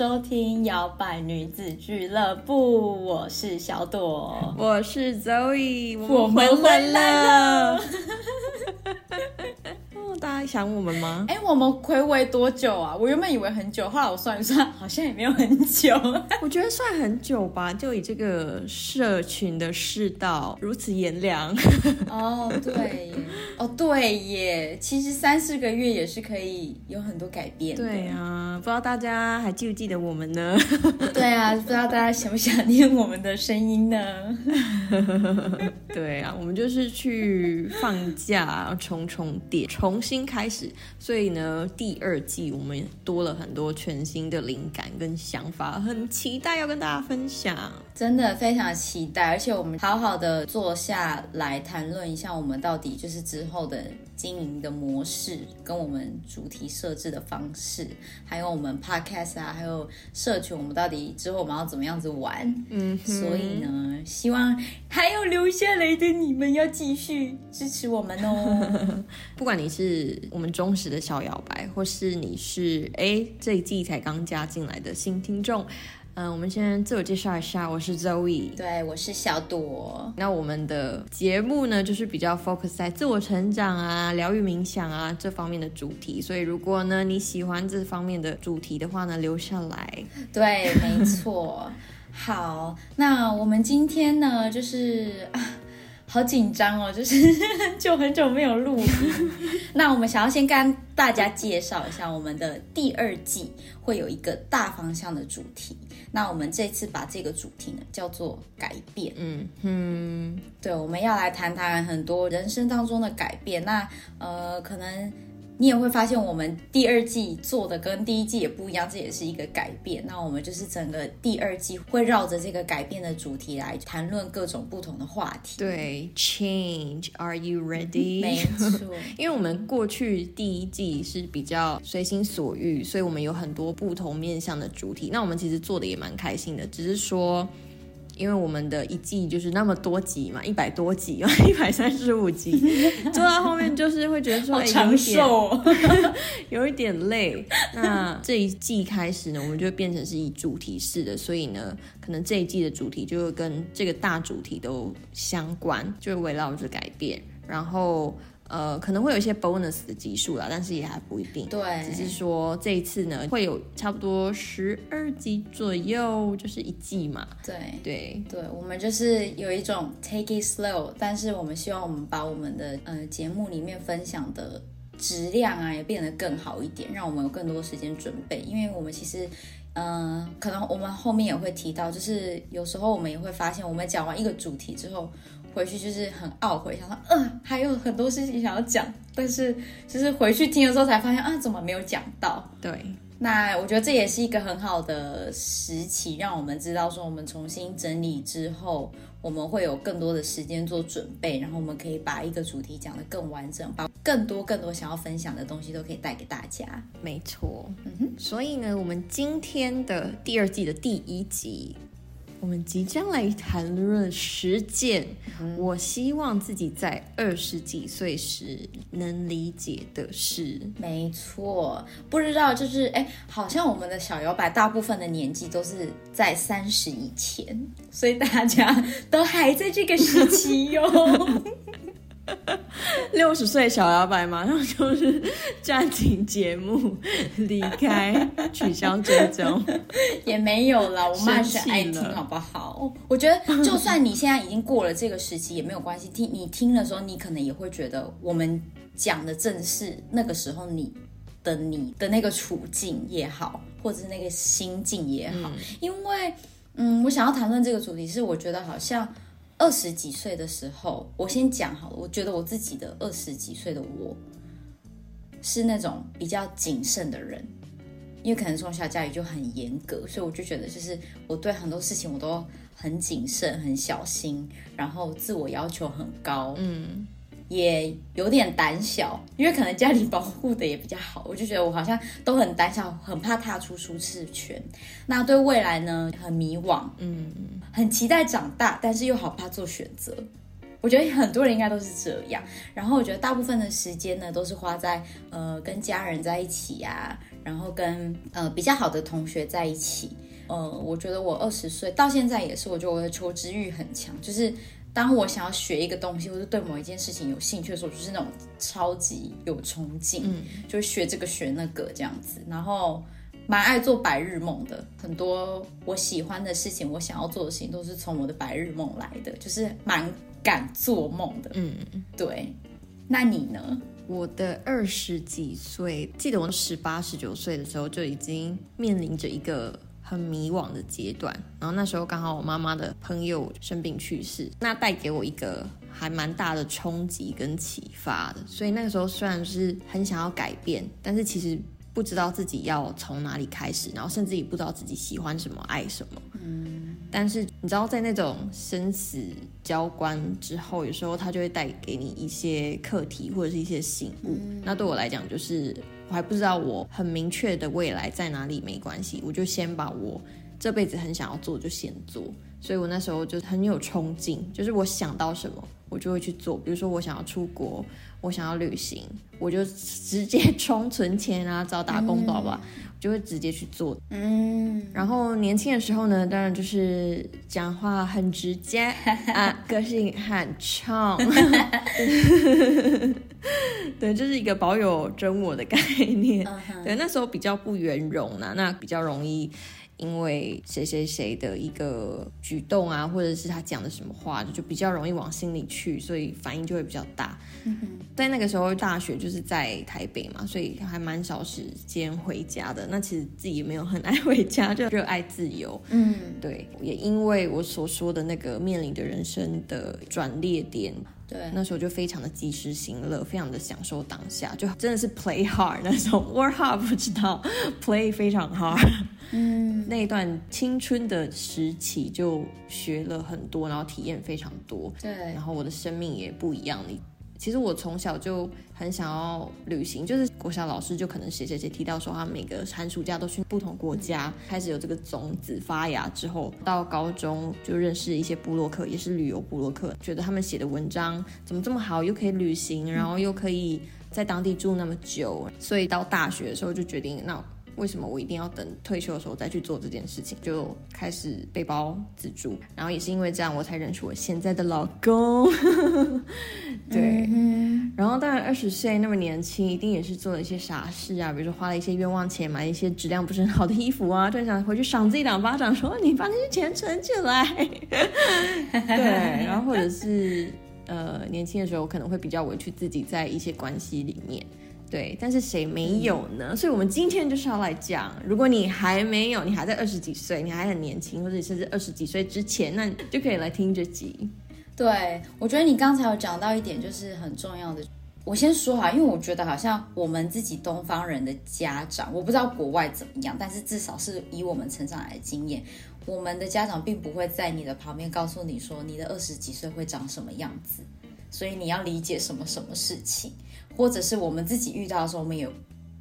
收听摇摆女子俱乐部，我是小朵，我是 Zoe，我们回来了。大家想我们吗？哎，我们暌违多久啊？我原本以为很久，后来我算一算，好像也没有很久。我觉得算很久吧，就以这个社群的世道如此炎凉。哦，对，哦，对耶，其实三四个月也是可以有很多改变。对啊，不知道大家还记不记得我们呢？对啊，不知道大家想不想念我们的声音呢？对啊，我们就是去放假，充充电，重。新开始，所以呢，第二季我们多了很多全新的灵感感跟想法，很期待要跟大家分享，真的非常期待，而且我们好好的坐下来谈论一下，我们到底就是之后的。经营的模式跟我们主题设置的方式，还有我们 podcast 啊，还有社群，我们到底之后我们要怎么样子玩？嗯，所以呢，希望还有留下来的你们要继续支持我们哦。不管你是我们忠实的小摇摆，或是你是哎这一季才刚加进来的新听众。嗯，我们先自我介绍一下，我是 Zoe，对，我是小朵。那我们的节目呢，就是比较 focus 在自我成长啊、疗愈冥想啊这方面的主题。所以如果呢你喜欢这方面的主题的话呢，留下来。对，没错。好，那我们今天呢，就是啊。好紧张哦，就是 很久很久没有录。那我们想要先跟大家介绍一下，我们的第二季会有一个大方向的主题。那我们这次把这个主题呢叫做改变。嗯嗯，对，我们要来谈谈很多人生当中的改变。那呃，可能。你也会发现，我们第二季做的跟第一季也不一样，这也是一个改变。那我们就是整个第二季会绕着这个改变的主题来谈论各种不同的话题。对，Change，Are you ready？没错，因为我们过去第一季是比较随心所欲，所以我们有很多不同面向的主题。那我们其实做的也蛮开心的，只是说。因为我们的一季就是那么多集嘛，一百多集，一百三十五集，做到后面就是会觉得说长寿，有一点累。那这一季开始呢，我们就变成是以主题式的，所以呢，可能这一季的主题就会跟这个大主题都相关，就会围绕着改变，然后。呃，可能会有一些 bonus 的集数啦，但是也还不一定。对，只是说这一次呢，会有差不多十二集左右，就是一季嘛。对对对，我们就是有一种 take it slow，但是我们希望我们把我们的呃节目里面分享的质量啊，也变得更好一点，让我们有更多时间准备。因为我们其实，嗯，可能我们后面也会提到，就是有时候我们也会发现，我们讲完一个主题之后。回去就是很懊悔，想说，嗯，还有很多事情想要讲，但是就是回去听的时候才发现，啊，怎么没有讲到？对，那我觉得这也是一个很好的时期，让我们知道说，我们重新整理之后，我们会有更多的时间做准备，然后我们可以把一个主题讲得更完整，把更多更多想要分享的东西都可以带给大家。没错，嗯哼，所以呢，我们今天的第二季的第一集。我们即将来谈论十件我希望自己在二十几岁时能理解的事。没错，不知道就是哎，好像我们的小摇摆大部分的年纪都是在三十以前，所以大家都还在这个时期哟。六十岁小摇摆马上就是暂停节目，离开，取消追踪，也没有啦。我妈是爱听，好不好？我觉得，就算你现在已经过了这个时期，也没有关系。听你听的时候，你可能也会觉得，我们讲的正是那个时候你的你的那个处境也好，或者是那个心境也好。因为，嗯，我想要谈论这个主题，是我觉得好像。二十几岁的时候，我先讲好了。我觉得我自己的二十几岁的我，是那种比较谨慎的人，因为可能从小家里就很严格，所以我就觉得，就是我对很多事情我都很谨慎、很小心，然后自我要求很高。嗯，也有点胆小，因为可能家里保护的也比较好，我就觉得我好像都很胆小，很怕踏出舒适圈。那对未来呢，很迷惘，嗯，很期待长大，但是又好怕做选择。我觉得很多人应该都是这样。然后我觉得大部分的时间呢，都是花在呃跟家人在一起啊，然后跟呃比较好的同学在一起。呃，我觉得我二十岁到现在也是，我觉得我的求知欲很强，就是当我想要学一个东西，或者对某一件事情有兴趣的时候，就是那种超级有冲劲，嗯，就是学这个学那个这样子，然后蛮爱做白日梦的。很多我喜欢的事情，我想要做的事情，都是从我的白日梦来的，就是蛮敢做梦的。嗯嗯，对。那你呢？我的二十几岁，记得我十八、十九岁的时候，就已经面临着一个。很迷惘的阶段，然后那时候刚好我妈妈的朋友生病去世，那带给我一个还蛮大的冲击跟启发的。所以那个时候虽然是很想要改变，但是其实不知道自己要从哪里开始，然后甚至也不知道自己喜欢什么、爱什么。嗯。但是你知道，在那种生死交关之后，有时候它就会带给你一些课题或者是一些醒悟。那对我来讲，就是。我还不知道我很明确的未来在哪里，没关系，我就先把我这辈子很想要做就先做。所以我那时候就很有冲劲，就是我想到什么我就会去做。比如说我想要出国，我想要旅行，我就直接充存钱啊，找打工，宝宝。就会直接去做，嗯，然后年轻的时候呢，当然就是讲话很直接 啊，个性很冲，对，就是一个保有真我的概念，对，那时候比较不圆融呢，那比较容易。因为谁谁谁的一个举动啊，或者是他讲的什么话，就比较容易往心里去，所以反应就会比较大。在那个时候，大学就是在台北嘛，所以还蛮少时间回家的。那其实自己也没有很爱回家，就热爱自由。嗯，对，也因为我所说的那个面临的人生的转捩点。对，那时候就非常的及时行乐，非常的享受当下，就真的是 play hard 那种 work hard 不知道 play 非常 hard。嗯，那段青春的时期就学了很多，然后体验非常多。对，然后我的生命也不一样了。其实我从小就很想要旅行，就是国小老师就可能谁谁谁提到说他每个寒暑假都去不同国家，开始有这个种子发芽之后，到高中就认识一些布洛克，也是旅游布洛克，觉得他们写的文章怎么这么好，又可以旅行，然后又可以在当地住那么久，所以到大学的时候就决定那。为什么我一定要等退休的时候再去做这件事情？就开始背包自助，然后也是因为这样，我才认识我现在的老公。对，然后当然二十岁那么年轻，一定也是做了一些傻事啊，比如说花了一些冤枉钱，买一些质量不是很好的衣服啊，就想回去赏自己两巴掌，说你把那些钱存起来。对，然后或者是呃年轻的时候可能会比较委屈自己在一些关系里面。对，但是谁没有呢？所以，我们今天就是要来讲，如果你还没有，你还在二十几岁，你还很年轻，或者甚至二十几岁之前，那就可以来听这集。对，我觉得你刚才有讲到一点，就是很重要的。我先说哈，因为我觉得好像我们自己东方人的家长，我不知道国外怎么样，但是至少是以我们成长来的经验，我们的家长并不会在你的旁边告诉你说你的二十几岁会长什么样子，所以你要理解什么什么事情。或者是我们自己遇到的时候，我们也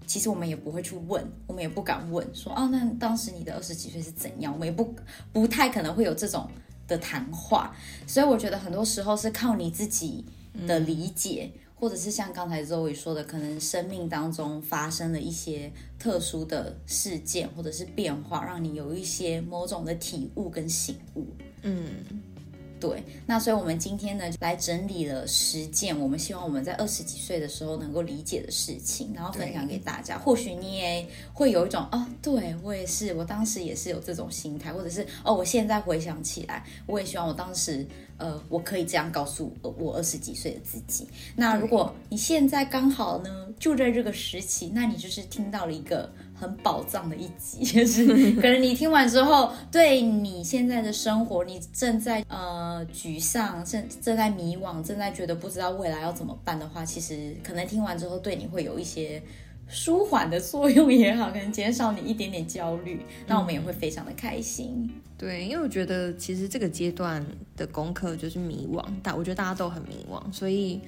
其实我们也不会去问，我们也不敢问，说啊，那当时你的二十几岁是怎样？我们也不不太可能会有这种的谈话。所以我觉得很多时候是靠你自己的理解，或者是像刚才周伟说的，可能生命当中发生了一些特殊的事件或者是变化，让你有一些某种的体悟跟醒悟。嗯。对，那所以我们今天呢，来整理了十件我们希望我们在二十几岁的时候能够理解的事情，然后分享给大家。或许你也会有一种哦，对我也是，我当时也是有这种心态，或者是哦，我现在回想起来，我也希望我当时，呃，我可以这样告诉我二十几岁的自己。那如果你现在刚好呢，就在这个时期，那你就是听到了一个。很宝藏的一集，就是可能你听完之后，对你现在的生活，你正在呃沮丧，正正在迷惘，正在觉得不知道未来要怎么办的话，其实可能听完之后，对你会有一些舒缓的作用也好，可能减少你一点点焦虑，那我们也会非常的开心。对，因为我觉得其实这个阶段的功课就是迷惘，但我觉得大家都很迷惘，所以。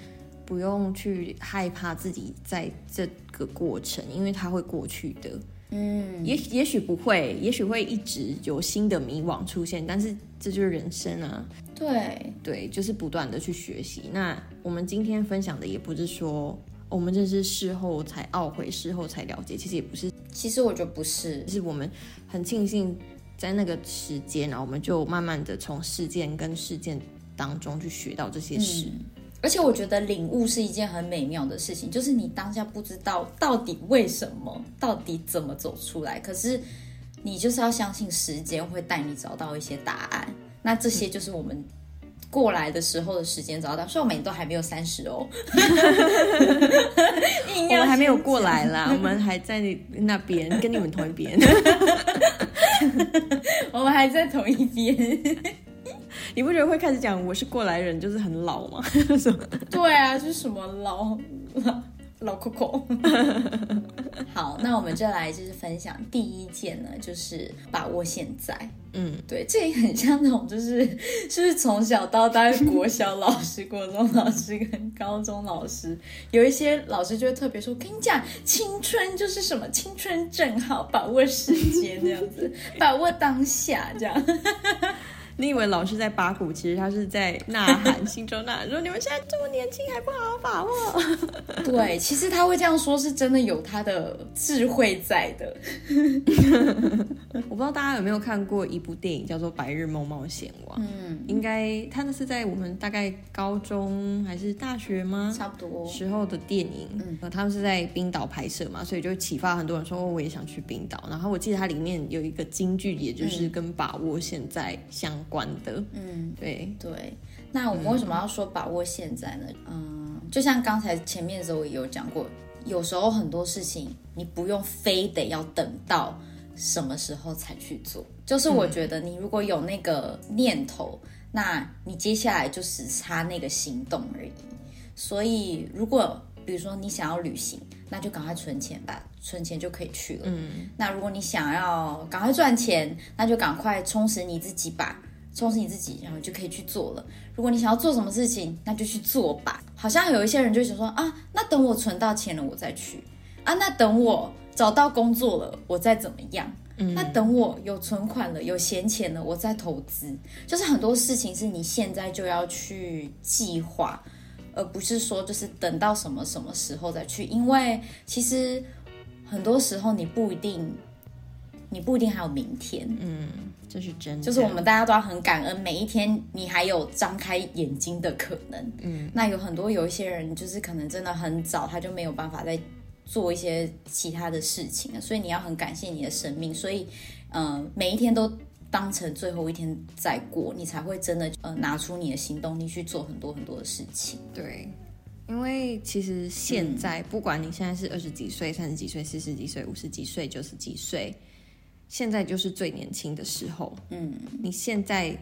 不用去害怕自己在这个过程，因为它会过去的。嗯，也也许不会，也许会一直有新的迷惘出现，但是这就是人生啊。对，对，就是不断的去学习。那我们今天分享的也不是说我们这是事后才懊悔，事后才了解，其实也不是，其实我觉得不是，是我们很庆幸在那个时间，然后我们就慢慢的从事件跟事件当中去学到这些事。而且我觉得领悟是一件很美妙的事情，就是你当下不知道到底为什么，到底怎么走出来，可是你就是要相信时间会带你找到一些答案。那这些就是我们过来的时候的时间找到，所以我们都还没有三十哦，我们还没有过来啦，我们还在那边跟你们同一边，我们还在同一边。你不觉得会开始讲我是过来人就是很老吗？对啊，就是什么老老老 Coco。好，那我们就来就是分享第一件呢，就是把握现在。嗯，对，这也很像那种就是就是从小到大国小老师、国中老师跟高中老师，有一些老师就会特别说：“我跟你讲，青春就是什么，青春正好，把握时间这样子，把握当下这样。”你以为老师在八股，其实他是在呐喊，心中呐喊说：“你们现在这么年轻，还不好好把握。”对，其实他会这样说，是真的有他的智慧在的。我不知道大家有没有看过一部电影，叫做《白日梦冒险王》。嗯，应该他那是在我们大概高中还是大学吗？差不多时候的电影。嗯，他们是在冰岛拍摄嘛，所以就启发很多人说，我也想去冰岛。然后我记得它里面有一个金句，也就是跟把握现在相。关的，嗯，对对。那我们为什么要说把握现在呢？嗯，就像刚才前面的时候也有讲过，有时候很多事情你不用非得要等到什么时候才去做。就是我觉得你如果有那个念头，那你接下来就只差那个行动而已。所以如果比如说你想要旅行，那就赶快存钱吧，存钱就可以去了。嗯，那如果你想要赶快赚钱，那就赶快充实你自己吧。充实你自己，然后就可以去做了。如果你想要做什么事情，那就去做吧。好像有一些人就想说啊，那等我存到钱了，我再去啊。那等我找到工作了，我再怎么样？嗯，那等我有存款了，有闲钱了，我再投资。就是很多事情是你现在就要去计划，而不是说就是等到什么什么时候再去。因为其实很多时候你不一定，你不一定还有明天。嗯。这是真的，就是我们大家都要很感恩，每一天你还有张开眼睛的可能。嗯，那有很多有一些人，就是可能真的很早他就没有办法再做一些其他的事情了，所以你要很感谢你的生命。所以，嗯，每一天都当成最后一天在过，你才会真的呃拿出你的行动力去做很多很多的事情。对，因为其实现在不管你现在是二十几岁、三十几岁、四十几岁、五十几岁、九十几岁。现在就是最年轻的时候，嗯，你现在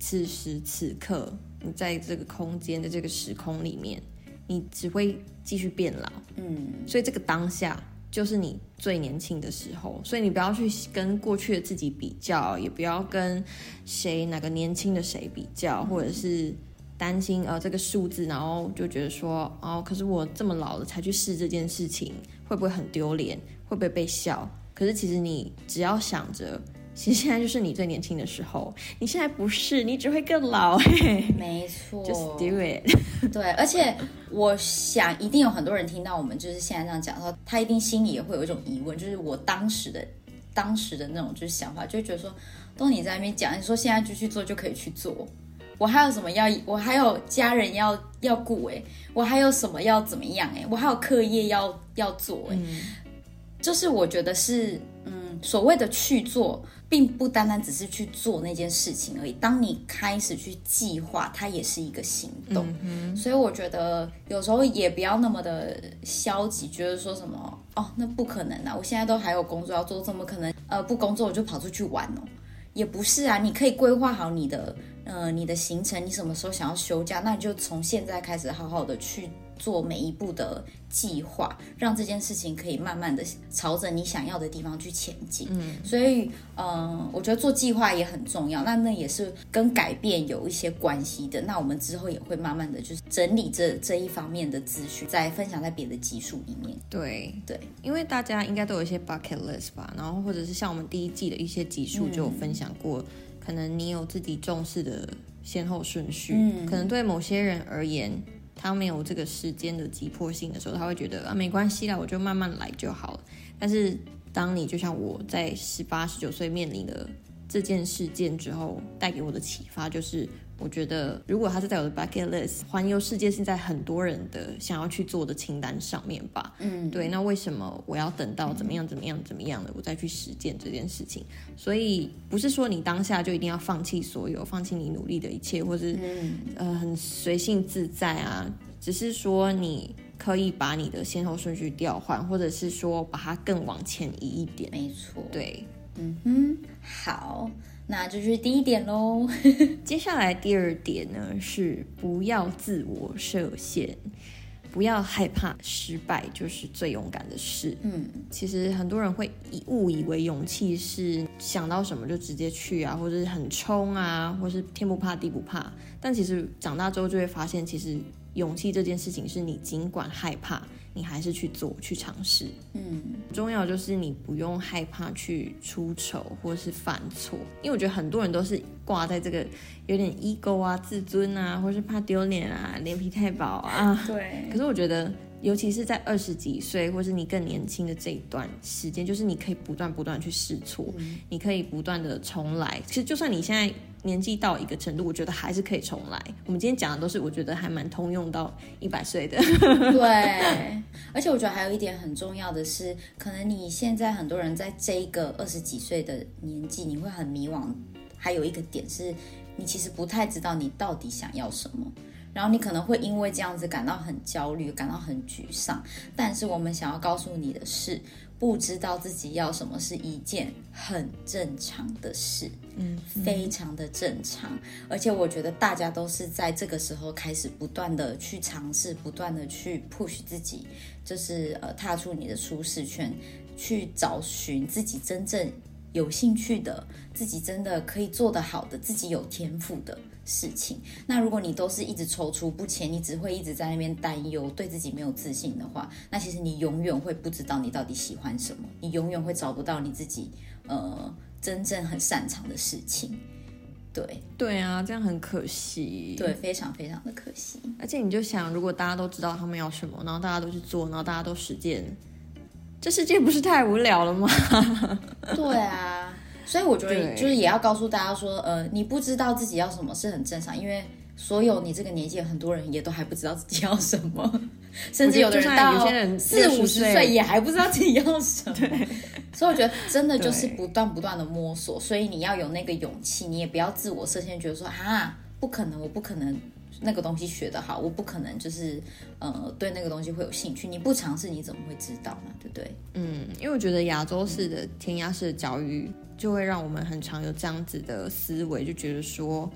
此时此刻，你在这个空间的这个时空里面，你只会继续变老，嗯，所以这个当下就是你最年轻的时候，所以你不要去跟过去的自己比较，也不要跟谁哪个年轻的谁比较，或者是担心呃这个数字，然后就觉得说哦，可是我这么老了才去试这件事情，会不会很丢脸？会不会被笑？可是其实你只要想着，其实现在就是你最年轻的时候。你现在不是，你只会更老。没错，Just do it。对，而且我想一定有很多人听到我们就是现在这样讲的话，他一定心里也会有一种疑问，就是我当时的当时的那种就是想法，就会觉得说，都你在那边讲，你说现在就去做就可以去做，我还有什么要，我还有家人要要顾哎，我还有什么要怎么样哎，我还有课业要要做哎。就是我觉得是，嗯，所谓的去做，并不单单只是去做那件事情而已。当你开始去计划，它也是一个行动。嗯所以我觉得有时候也不要那么的消极，觉得说什么哦，那不可能啊！我现在都还有工作要做，怎么可能？呃，不工作我就跑出去玩哦？也不是啊，你可以规划好你的呃，你的行程，你什么时候想要休假，那你就从现在开始好好的去做每一步的计划，让这件事情可以慢慢的朝着你想要的地方去前进。嗯，所以，嗯，我觉得做计划也很重要。那那也是跟改变有一些关系的。那我们之后也会慢慢的就是整理这这一方面的资讯，再分享在别的集数里面。对对，因为大家应该都有一些 bucket list 吧，然后或者是像我们第一季的一些集数就有分享过。可能你有自己重视的先后顺序，嗯，可能对某些人而言，他没有这个时间的急迫性的时候，他会觉得啊没关系啦，我就慢慢来就好了。但是当你就像我在十八十九岁面临的这件事件之后，带给我的启发就是。我觉得，如果它是在我的 bucket list，环游世界是在很多人的想要去做的清单上面吧。嗯，对。那为什么我要等到怎么样怎么样怎么样的，我再去实践这件事情？所以不是说你当下就一定要放弃所有，放弃你努力的一切，或是呃很随性自在啊。只是说你可以把你的先后顺序调换，或者是说把它更往前移一点。没错。对。嗯哼。好。那就是第一点喽。接下来第二点呢是不要自我设限，不要害怕失败，就是最勇敢的事。嗯，其实很多人会以误以为勇气是想到什么就直接去啊，或者是很冲啊，或是天不怕地不怕。但其实长大之后就会发现，其实勇气这件事情是你尽管害怕。你还是去做，去尝试。嗯，重要就是你不用害怕去出丑或是犯错，因为我觉得很多人都是挂在这个有点 ego 啊、自尊啊，或是怕丢脸啊、脸皮太薄啊。对。可是我觉得，尤其是在二十几岁或是你更年轻的这一段时间，就是你可以不断不断去试错，你可以不断的重来。其实就算你现在。年纪到一个程度，我觉得还是可以重来。我们今天讲的都是我觉得还蛮通用到一百岁的。对，而且我觉得还有一点很重要的是，可能你现在很多人在这一个二十几岁的年纪，你会很迷惘。还有一个点是，你其实不太知道你到底想要什么，然后你可能会因为这样子感到很焦虑，感到很沮丧。但是我们想要告诉你的是。不知道自己要什么是一件很正常的事，嗯，非常的正常。而且我觉得大家都是在这个时候开始不断的去尝试，不断的去 push 自己，就是呃踏出你的舒适圈，去找寻自己真正有兴趣的，自己真的可以做得好的，自己有天赋的。事情，那如果你都是一直踌躇不前，你只会一直在那边担忧，对自己没有自信的话，那其实你永远会不知道你到底喜欢什么，你永远会找不到你自己呃真正很擅长的事情。对对啊，这样很可惜，对，非常非常的可惜。而且你就想，如果大家都知道他们要什么，然后大家都去做，然后大家都实践，这世界不是太无聊了吗？对啊。所以我觉得，就是也要告诉大家说，呃，你不知道自己要什么是很正常，因为所有你这个年纪很多人也都还不知道自己要什么，甚至有的人到四五十岁也还不知道自己要什么。所以我觉得真的就是不断不断的摸索，所以你要有那个勇气，你也不要自我设限，觉得说啊，不可能，我不可能那个东西学得好，我不可能就是呃对那个东西会有兴趣，你不尝试你怎么会知道呢？对不对？嗯，因为我觉得亚洲式的填鸭式的教育。就会让我们很常有这样子的思维，就觉得说，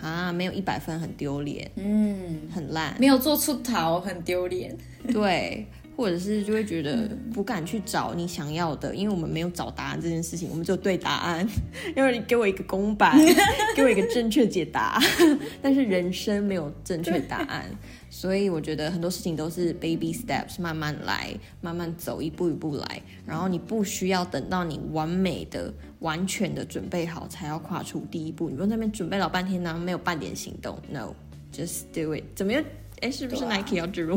啊，没有一百分很丢脸，嗯，很烂，没有做出头很丢脸，对，或者是就会觉得不敢去找你想要的，因为我们没有找答案这件事情，我们只有对答案，因为你给我一个公版，给我一个正确解答，但是人生没有正确答案。所以我觉得很多事情都是 baby steps，慢慢来，慢慢走，一步一步来。然后你不需要等到你完美的、完全的准备好才要跨出第一步。你不用那边准备老半天呢，没有半点行动。No，just do it。怎么样？哎，是不是 Nike 要植入？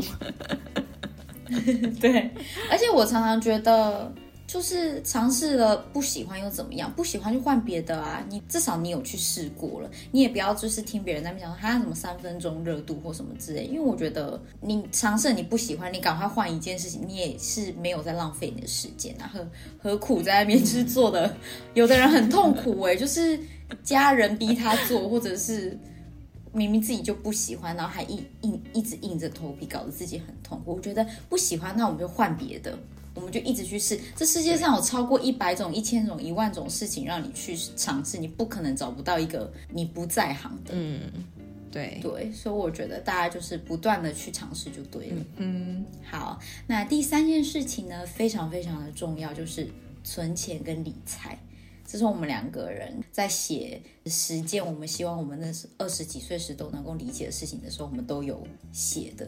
对，而且我常常觉得。就是尝试了不喜欢又怎么样？不喜欢就换别的啊！你至少你有去试过了，你也不要就是听别人在那边讲他什么三分钟热度或什么之类。因为我觉得你尝试你不喜欢，你赶快换一件事情，你也是没有在浪费你的时间啊！何何苦在那边去做的？有的人很痛苦哎，就是家人逼他做，或者是 明明自己就不喜欢，然后还硬硬一直硬着头皮搞得自己很痛苦。我觉得不喜欢，那我们就换别的。我们就一直去试。这世界上有超过一百种、一千种、一万种事情让你去尝试，你不可能找不到一个你不在行的。嗯，对，对，所以我觉得大家就是不断的去尝试就对了。嗯，好，那第三件事情呢，非常非常的重要，就是存钱跟理财。这是我们两个人在写实践，我们希望我们那是二十几岁时都能够理解的事情的时候，我们都有写的，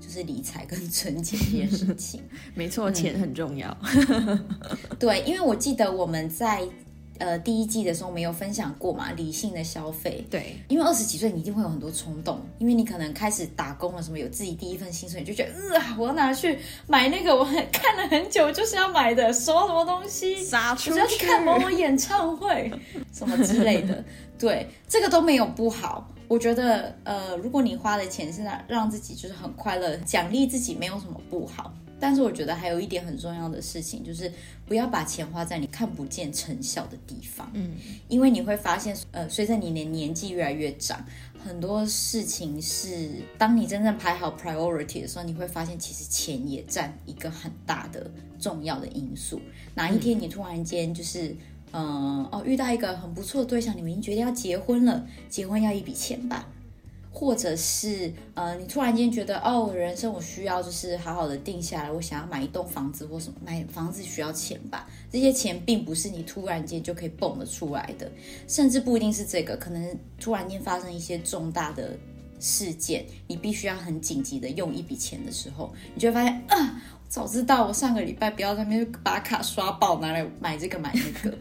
就是理财跟存钱这件事情。没错，钱很重要。对，因为我记得我们在呃第一季的时候没有分享过嘛，理性的消费。对，因为二十几岁你一定会有很多冲动，因为你可能开始打工了，什么有自己第一份薪水，你就觉得呃，我要拿去买那个我很看了很久就是要买的什么什么东西，杀出我要去看某某演唱会什么之类的。对，这个都没有不好。我觉得呃，如果你花的钱是让让自己就是很快乐，奖励自己，没有什么不好。但是我觉得还有一点很重要的事情，就是不要把钱花在你看不见成效的地方。嗯，因为你会发现，呃，随着你的年纪越来越长，很多事情是当你真正排好 priority 的时候，你会发现其实钱也占一个很大的重要的因素。哪一天你突然间就是，嗯、哦，遇到一个很不错的对象，你们已经决定要结婚了，结婚要一笔钱吧？或者是呃，你突然间觉得哦，人生我需要就是好好的定下来，我想要买一栋房子或什么，买房子需要钱吧？这些钱并不是你突然间就可以蹦得出来的，甚至不一定是这个，可能突然间发生一些重大的事件，你必须要很紧急的用一笔钱的时候，你就会发现啊，早知道我上个礼拜不要在那边把卡刷爆，拿来买这个买那个。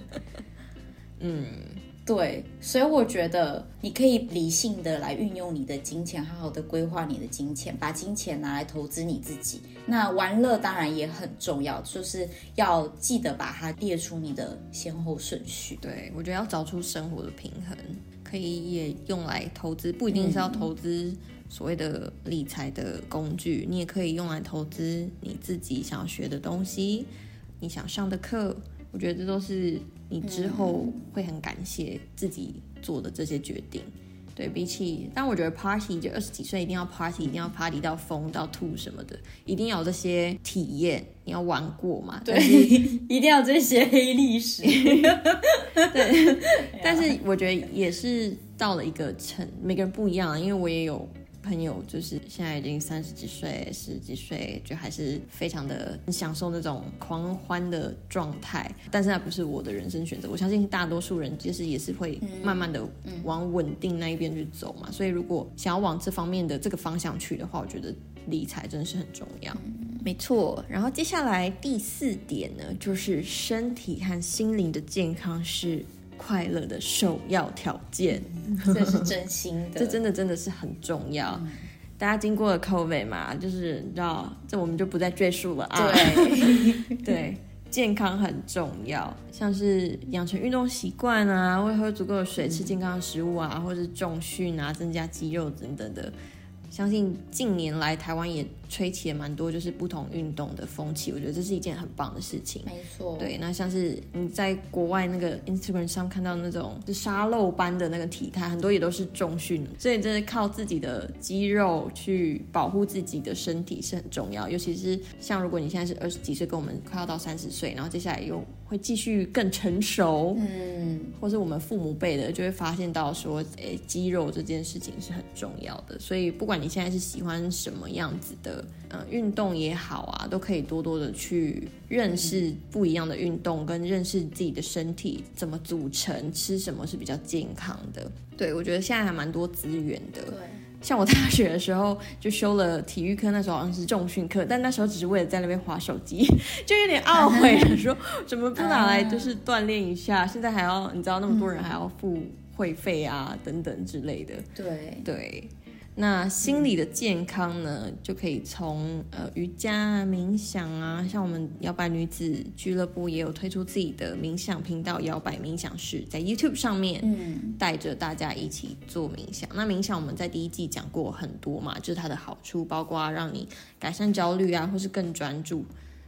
嗯，对，所以我觉得你可以理性的来运用你的金钱，好好的规划你的金钱，把金钱拿来投资你自己。那玩乐当然也很重要，就是要记得把它列出你的先后顺序。对，我觉得要找出生活的平衡，可以也用来投资，不一定是要投资所谓的理财的工具，你也可以用来投资你自己想要学的东西，你想上的课。我觉得这都是你之后会很感谢自己做的这些决定。对比起，但我觉得 party 就二十几岁一定要 party，一定要 party 到疯到吐什么的，一定要有这些体验，你要玩过嘛？对，一定要有这些黑历史。对，但是我觉得也是到了一个成，每个人不一样啊，因为我也有朋友，就是现在已经三十几岁、十几岁，就还是非常的享受那种狂欢的状态。但是那不是我的人生选择，我相信大多数人其实也是会慢慢的往稳定那一边去走嘛。所以如果想要往这方面的这个方向去的话，我觉得理财真的是很重要。没错，然后接下来第四点呢，就是身体和心灵的健康是快乐的首要条件。这是真心的，这真的真的是很重要。大家经过了 COVID 嘛，就是你知道，这我们就不再赘述了啊。对 对，健康很重要，像是养成运动习惯啊，会喝足够的水，吃健康的食物啊，或者是重训啊，增加肌肉等等的。相信近年来台湾也吹起了蛮多就是不同运动的风气，我觉得这是一件很棒的事情。没错，对，那像是你在国外那个 Instagram 上看到那种就沙漏般的那个体态，很多也都是重训，所以真的靠自己的肌肉去保护自己的身体是很重要。尤其是像如果你现在是二十几岁，跟我们快要到三十岁，然后接下来又会继续更成熟，嗯，或是我们父母辈的，就会发现到说，诶，肌肉这件事情是很重要的。所以不管你现在是喜欢什么样子的，呃，运动也好啊，都可以多多的去认识不一样的运动，跟认识自己的身体怎么组成，吃什么是比较健康的。对我觉得现在还蛮多资源的。对。像我大学的时候就修了体育课，那时候好像是重训课，但那时候只是为了在那边划手机，就有点懊悔，说怎么不拿来就是锻炼一下？现在还要你知道那么多人还要付会费啊等等之类的。对对，那心理的健康呢，就可以从呃瑜伽啊、冥想啊，像我们摇摆女子俱乐部也有推出自己的冥想频道——摇摆冥想室，在 YouTube 上面，嗯，带着大家一起做冥想。那冥想我们在第一季讲过很多嘛，就是它的好处，包括让你改善焦虑啊，或是更专注。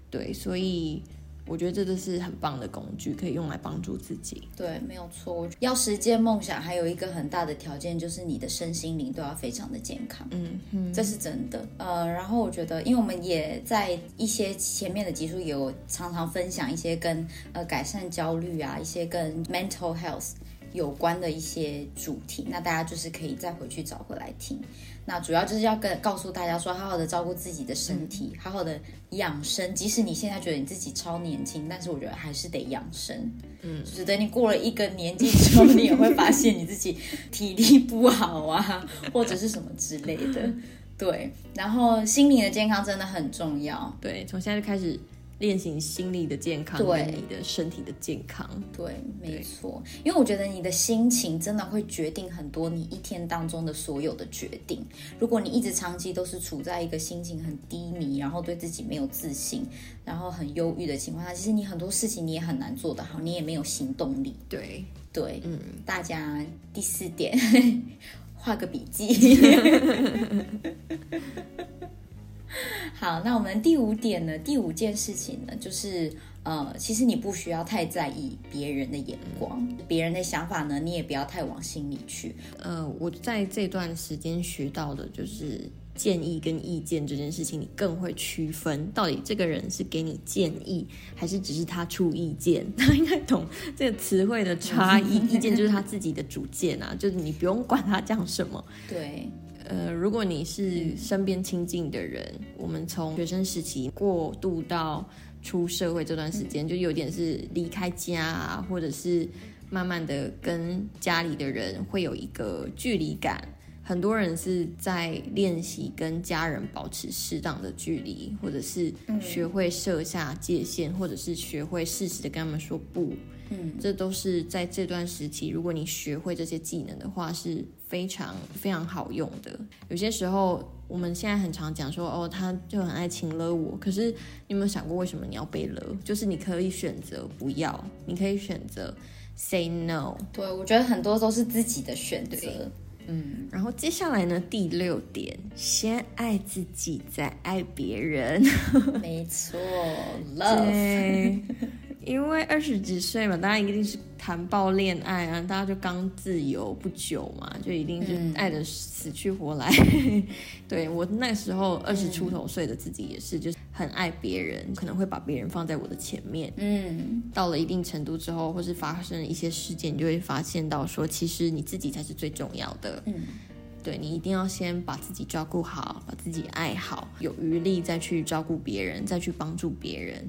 对，所以我觉得这都是很棒的工具，可以用来帮助自己。对，没有错。要实现梦想，还有一个很大的条件就是你的身心灵都要非常的健康。嗯哼，这是真的。呃，然后我觉得，因为我们也在一些前面的集数有常常分享一些跟呃改善焦虑啊，一些跟 mental health 有关的一些主题，那大家就是可以再回去找回来听。那主要就是要跟告诉大家说，好好的照顾自己的身体，好好的养生。即使你现在觉得你自己超年轻，但是我觉得还是得养生。嗯，就是等你过了一个年纪之后，你也会发现你自己体力不好啊，或者是什么之类的。对，然后心理的健康真的很重要。对，从现在就开始。练习心理的健康，对你的身体的健康，对，没错，因为我觉得你的心情真的会决定很多你一天当中的所有的决定。如果你一直长期都是处在一个心情很低迷，然后对自己没有自信，然后很忧郁的情况下，其实你很多事情你也很难做得好，你也没有行动力。对对，嗯，大家第四点画个笔记。好，那我们第五点呢？第五件事情呢，就是呃，其实你不需要太在意别人的眼光，别人的想法呢，你也不要太往心里去。呃，我在这段时间学到的就是建议跟意见这件事情，你更会区分到底这个人是给你建议，还是只是他出意见。他应该懂这个词汇的差异，意见就是他自己的主见啊，就是你不用管他讲什么。对。呃，如果你是身边亲近的人，我们从学生时期过渡到出社会这段时间，就有点是离开家啊，或者是慢慢的跟家里的人会有一个距离感。很多人是在练习跟家人保持适当的距离，或者是学会设下界限，或者是学会适时的跟他们说不。嗯，这都是在这段时期，如果你学会这些技能的话，是非常非常好用的。有些时候，我们现在很常讲说，哦，他就很爱情了我。可是，你有没有想过，为什么你要被勒？就是你可以选择不要，你可以选择 say no。对，我觉得很多都是自己的选择。嗯，然后接下来呢，第六点，先爱自己，再爱别人。没错，love。因为二十几岁嘛，大家一定是谈爆恋爱啊，大家就刚自由不久嘛，就一定是爱的死去活来。对我那时候二十出头岁的自己也是，就是很爱别人，可能会把别人放在我的前面。嗯，到了一定程度之后，或是发生一些事件，你就会发现到说，其实你自己才是最重要的。嗯。对你一定要先把自己照顾好，把自己爱好，有余力再去照顾别人，再去帮助别人。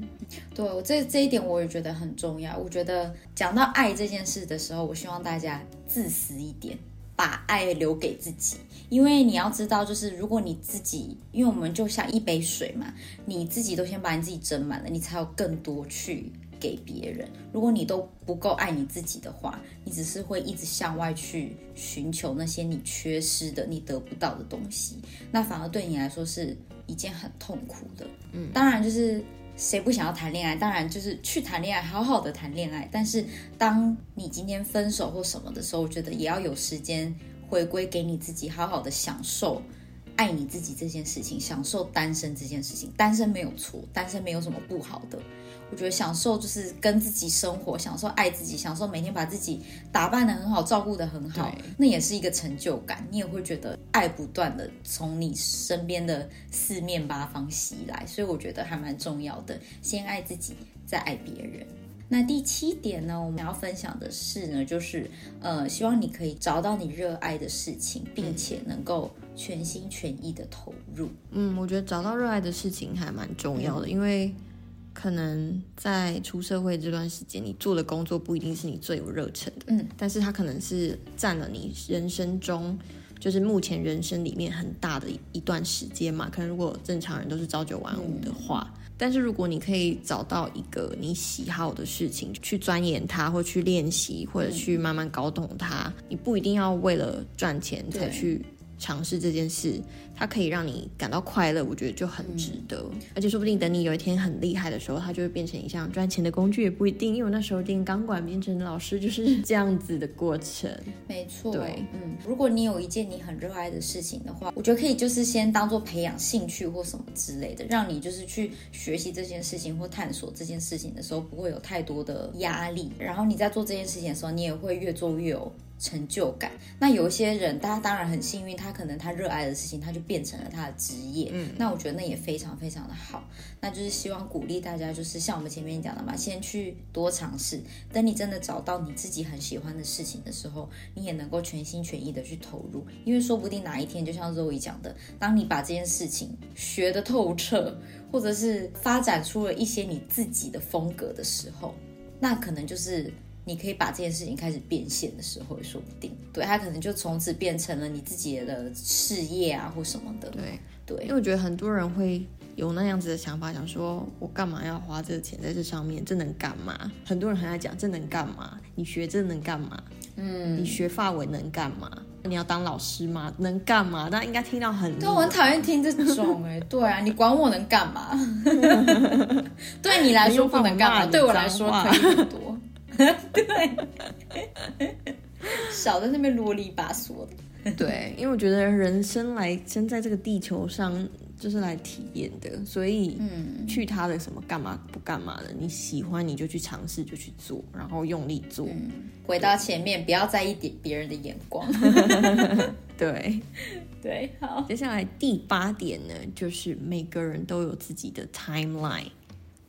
对我这这一点我也觉得很重要。我觉得讲到爱这件事的时候，我希望大家自私一点，把爱留给自己。因为你要知道，就是如果你自己，因为我们就像一杯水嘛，你自己都先把你自己斟满了，你才有更多去。给别人，如果你都不够爱你自己的话，你只是会一直向外去寻求那些你缺失的、你得不到的东西，那反而对你来说是一件很痛苦的。嗯，当然就是谁不想要谈恋爱，当然就是去谈恋爱，好好的谈恋爱。但是当你今天分手或什么的时候，我觉得也要有时间回归给你自己，好好的享受爱你自己这件事情，享受单身这件事情。单身没有错，单身没有什么不好的。我觉得享受就是跟自己生活，享受爱自己，享受每天把自己打扮的很好，照顾的很好，那也是一个成就感。你也会觉得爱不断的从你身边的四面八方袭来，所以我觉得还蛮重要的。先爱自己，再爱别人。那第七点呢，我们要分享的是呢，就是呃，希望你可以找到你热爱的事情，并且能够全心全意的投入。嗯，我觉得找到热爱的事情还蛮重要的，因为。可能在出社会这段时间，你做的工作不一定是你最有热忱的，嗯，但是它可能是占了你人生中，就是目前人生里面很大的一段时间嘛。可能如果正常人都是朝九晚五的话，但是如果你可以找到一个你喜好的事情去钻研它，或去练习，或者去慢慢搞懂它，你不一定要为了赚钱才去。尝试这件事，它可以让你感到快乐，我觉得就很值得。而且说不定等你有一天很厉害的时候，它就会变成一项赚钱的工具，也不一定。因为我那时候练钢管变成老师就是这样子的过程。没错，对，嗯，如果你有一件你很热爱的事情的话，我觉得可以就是先当做培养兴趣或什么之类的，让你就是去学习这件事情或探索这件事情的时候，不会有太多的压力。然后你在做这件事情的时候，你也会越做越有。成就感。那有一些人，大家当然很幸运，他可能他热爱的事情，他就变成了他的职业。嗯，那我觉得那也非常非常的好。那就是希望鼓励大家，就是像我们前面讲的嘛，先去多尝试。等你真的找到你自己很喜欢的事情的时候，你也能够全心全意的去投入。因为说不定哪一天，就像 Zoe 讲的，当你把这件事情学得透彻，或者是发展出了一些你自己的风格的时候，那可能就是。你可以把这件事情开始变现的时候，也说不定。对，它可能就从此变成了你自己的事业啊，或什么的。对对，因为我觉得很多人会有那样子的想法，想说我干嘛要花这个钱在这上面？这能干嘛？很多人很爱讲这能干嘛？你学这能干嘛？嗯，你学发文能干嘛？你要当老师吗？能干嘛？大家应该听到很对，我很讨厌听这种哎。对啊，你管我能干嘛？对你来说不能干嘛？对我来说可以很多。对，少在那边啰里吧嗦的。对，因为我觉得人生来生在这个地球上就是来体验的，所以嗯，去他的什么干嘛不干嘛的，你喜欢你就去尝试就去做，然后用力做。回到前面，不要在意点别人的眼光。对对，好。接下来第八点呢，就是每个人都有自己的 timeline。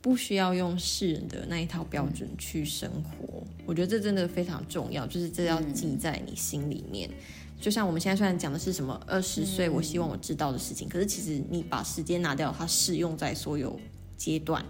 不需要用世人的那一套标准去生活，我觉得这真的非常重要，就是这要记在你心里面。就像我们现在虽然讲的是什么二十岁，我希望我知道的事情，可是其实你把时间拿掉，它适用在所有阶段。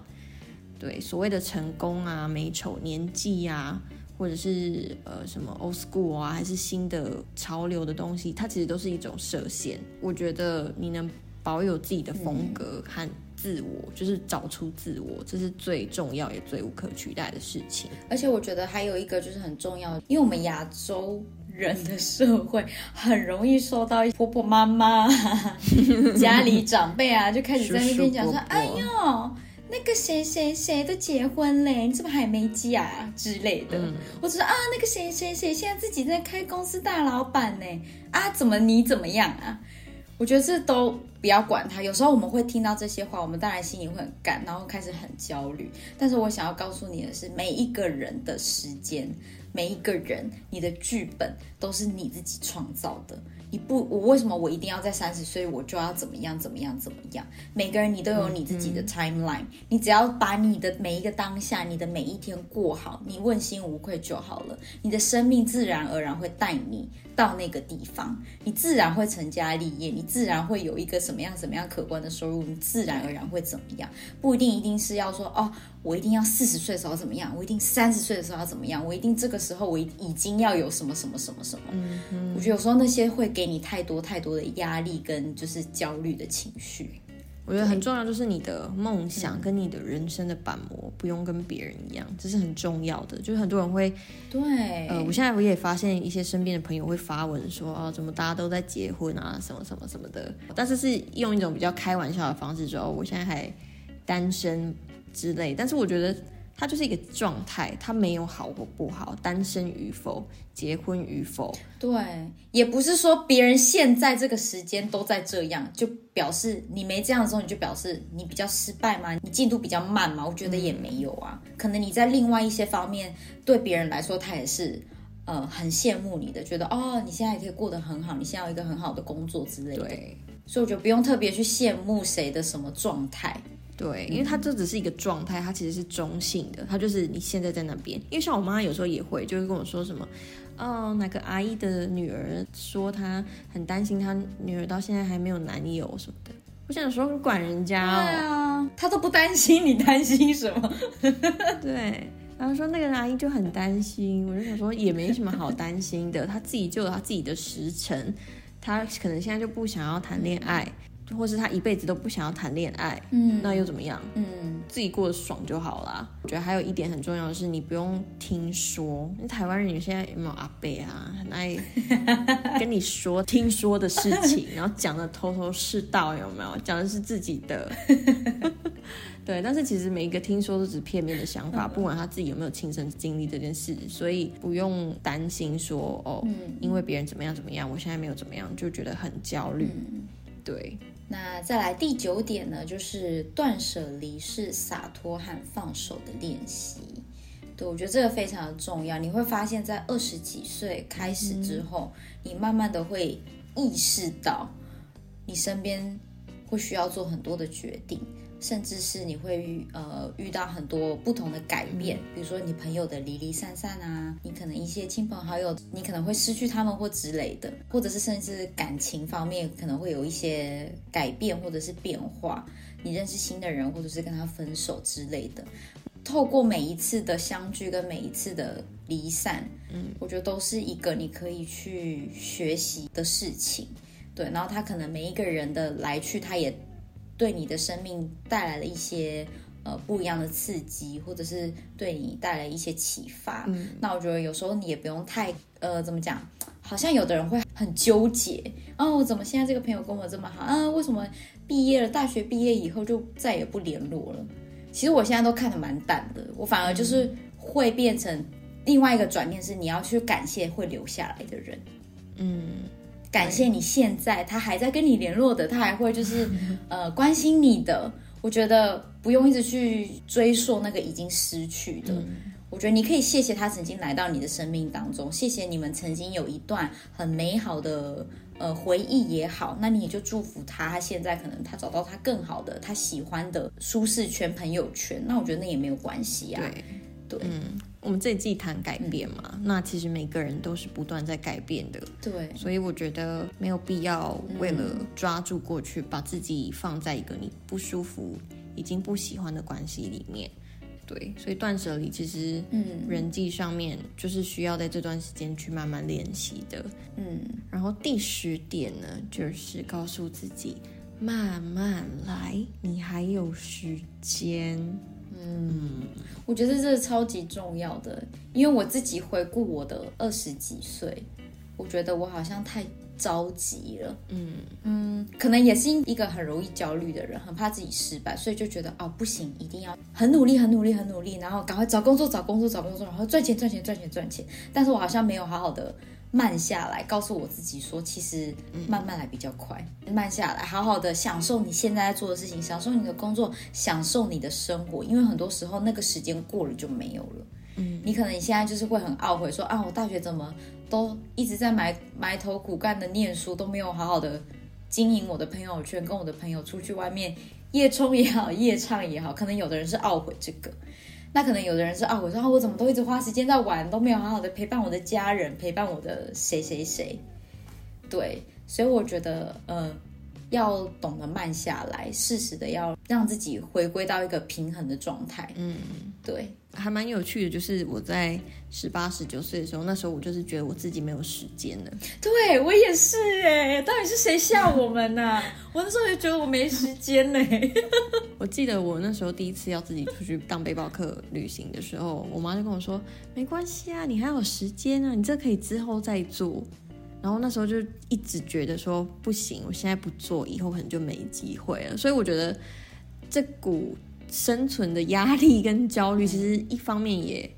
对，所谓的成功啊、美丑、年纪啊，或者是呃什么 old school 啊，还是新的潮流的东西，它其实都是一种设限。我觉得你能保有自己的风格和。自我就是找出自我，这是最重要也最无可取代的事情。而且我觉得还有一个就是很重要，因为我们亚洲人的社会很容易受到婆婆妈妈、家里长辈啊，就开始在那边讲说：“哎呦，那个谁谁谁都结婚嘞，你怎么还没嫁之类的。”或者说啊，那个谁谁谁现在自己在开公司大老板呢？啊，怎么你怎么样啊？我觉得这都不要管他。有时候我们会听到这些话，我们当然心里会很干，然后开始很焦虑。但是我想要告诉你的是，每一个人的时间，每一个人，你的剧本都是你自己创造的。你不，我为什么我一定要在三十岁我就要怎么样怎么样怎么样？每个人你都有你自己的 timeline，你只要把你的每一个当下，你的每一天过好，你问心无愧就好了。你的生命自然而然会带你到那个地方，你自然会成家立业，你自然会有一个什么样什么样可观的收入，你自然而然会怎么样？不一定一定是要说哦。我一定要四十岁的时候怎么样？我一定三十岁的时候要怎么样？我一定这个时候我已经要有什么什么什么什么？嗯我觉得有时候那些会给你太多太多的压力跟就是焦虑的情绪。我觉得很重要，就是你的梦想跟你的人生的板模不用跟别人一样，这是很重要的。就是很多人会对，呃，我现在我也发现一些身边的朋友会发文说啊，怎么大家都在结婚啊，什么什么什么的，但是是用一种比较开玩笑的方式说，我现在还单身。之类，但是我觉得它就是一个状态，它没有好或不好，单身与否，结婚与否，对，也不是说别人现在这个时间都在这样，就表示你没这样的时候，你就表示你比较失败吗？你进度比较慢吗？我觉得也没有啊，可能你在另外一些方面，对别人来说，他也是呃很羡慕你的，觉得哦，你现在也可以过得很好，你现在有一个很好的工作之类的，所以我觉得不用特别去羡慕谁的什么状态。对，因为它这只是一个状态，它其实是中性的，它就是你现在在那边。因为像我妈有时候也会，就会跟我说什么，哦，哪个阿姨的女儿说她很担心她女儿到现在还没有男友什么的。我想说管人家哦，对啊，她都不担心，你担心什么？对，然后说那个阿姨就很担心，我就想说也没什么好担心的，她自己就有她自己的时辰，她可能现在就不想要谈恋爱。或是他一辈子都不想要谈恋爱，嗯那又怎么样？嗯自己过得爽就好啦。我觉得还有一点很重要的是，你不用听说，因为台湾人有些有没有阿伯啊，很爱 跟你说听说的事情，然后讲的头头是道，有没有？讲的是自己的。对，但是其实每一个听说都只是片面的想法，不管他自己有没有亲身经历这件事，所以不用担心说哦，因为别人怎么样怎么样，我现在没有怎么样，就觉得很焦虑。对，那再来第九点呢，就是断舍离是洒脱和放手的练习。对，我觉得这个非常的重要。你会发现在二十几岁开始之后，你慢慢的会意识到，你身边会需要做很多的决定，甚至是你会遇呃遇到很多不同的改变，比如说你朋友的离离散散啊，你可能一些亲朋好友，你可能会失去他们或之类的，或者是甚至感情方面可能会有一些改变或者是变化，你认识新的人，或者是跟他分手之类的。透过每一次的相聚跟每一次的离散，嗯，我觉得都是一个你可以去学习的事情。对，然后他可能每一个人的来去，他也对你的生命带来了一些呃不一样的刺激，或者是对你带来一些启发。嗯，那我觉得有时候你也不用太呃怎么讲，好像有的人会很纠结哦，怎么现在这个朋友跟我这么好啊？为什么毕业了，大学毕业以后就再也不联络了？其实我现在都看得蛮淡的，我反而就是会变成另外一个转念，是你要去感谢会留下来的人。嗯，感谢你现在他还在跟你联络的，他还会就是 呃关心你的。我觉得不用一直去追溯那个已经失去的。我觉得你可以谢谢他曾经来到你的生命当中，谢谢你们曾经有一段很美好的呃回忆也好，那你也就祝福他，他现在可能他找到他更好的他喜欢的舒适圈朋友圈，那我觉得那也没有关系啊。对，对。嗯，我们这一季谈改变嘛，那其实每个人都是不断在改变的，对，所以我觉得没有必要为了抓住过去，把自己放在一个你不舒服、已经不喜欢的关系里面。对，所以断舍离其实，嗯。人际上面就是需要在这段时间去慢慢练习的。嗯，然后第十点呢，就是告诉自己慢慢来，你还有时间。我觉得这是超级重要的，因为我自己回顾我的二十几岁，我觉得我好像太着急了。嗯嗯，可能也是一个很容易焦虑的人，很怕自己失败，所以就觉得哦不行，一定要很努力、很努力、很努力，然后赶快找工作、找工作、找工作，然后赚钱、赚钱、赚钱、赚钱。但是我好像没有好好的慢下来，告诉我自己说，其实慢慢来比较快，慢下来，好好的享受你现在在做的事情，享受你的工作，享受你的生活，因为很多时候那个时间过了就没有了。嗯，你可能你现在就是会很懊悔说啊，我大学怎么都一直在埋埋头苦干的念书，都没有好好的经营我的朋友圈，跟我的朋友出去外面夜冲也好，夜唱也好，可能有的人是懊悔这个，那可能有的人是啊，我说啊，我怎么都一直花时间在玩，都没有好好的陪伴我的家人，陪伴我的谁谁谁。对，所以我觉得嗯，要懂得慢下来，适时的要让自己回归到一个平衡的状态。嗯，对，还蛮有趣的，就是我在十八、十九岁的时候，那时候我就是觉得我自己没有时间了。对我也是哎，到底是谁吓我们呢、我那时候也觉得我没时间呢。我记得我那时候第一次要自己出去当背包客旅行的时候，我妈就跟我说：“没关系啊，你还有时间啊，你这可以之后再做。”然后那时候就一直觉得说不行，我现在不做，以后可能就没机会了。所以我觉得这股生存的压力跟焦虑，其实一方面也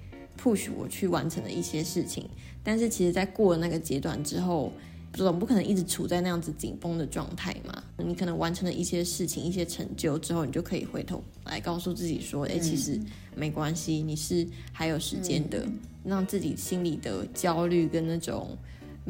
push 我去完成了一些事情，但是其实在过了那个阶段之后，总不可能一直处在那样子紧绷的状态嘛。你可能完成了一些事情、一些成就之后，你就可以回头来告诉自己说：“哎、其实没关系，你是还有时间的。让自己心里的焦虑跟那种